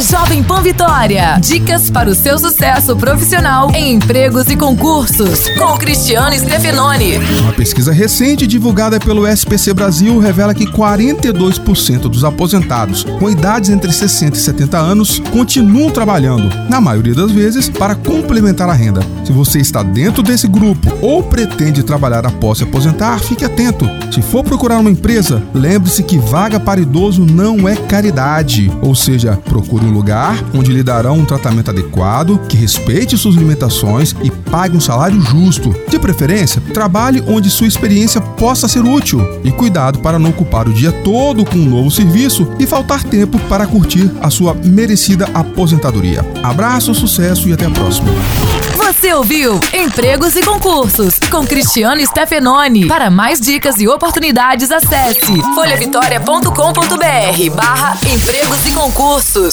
Jovem Pan Vitória. Dicas para o seu sucesso profissional em empregos e concursos. Com Cristiano Stefanoni. Uma pesquisa recente divulgada pelo SPC Brasil revela que 42% dos aposentados com idades entre 60 e 70 anos continuam trabalhando, na maioria das vezes, para complementar a renda. Se você está dentro desse grupo ou pretende trabalhar após se aposentar, fique atento. Se for procurar uma empresa, lembre-se que vaga para idoso não é caridade, ou seja, procure um lugar onde lhe darão um tratamento adequado, que respeite suas limitações e pague um salário justo. De preferência, trabalhe onde sua experiência possa ser útil e cuidado para não ocupar o dia todo com um novo serviço e faltar tempo para curtir a sua merecida aposentadoria. Abraço, sucesso e até a próxima. Você ouviu Empregos e Concursos com Cristiano Stefanoni. Para mais dicas e oportunidades, acesse folhavitória.com.br barra empregos e concursos.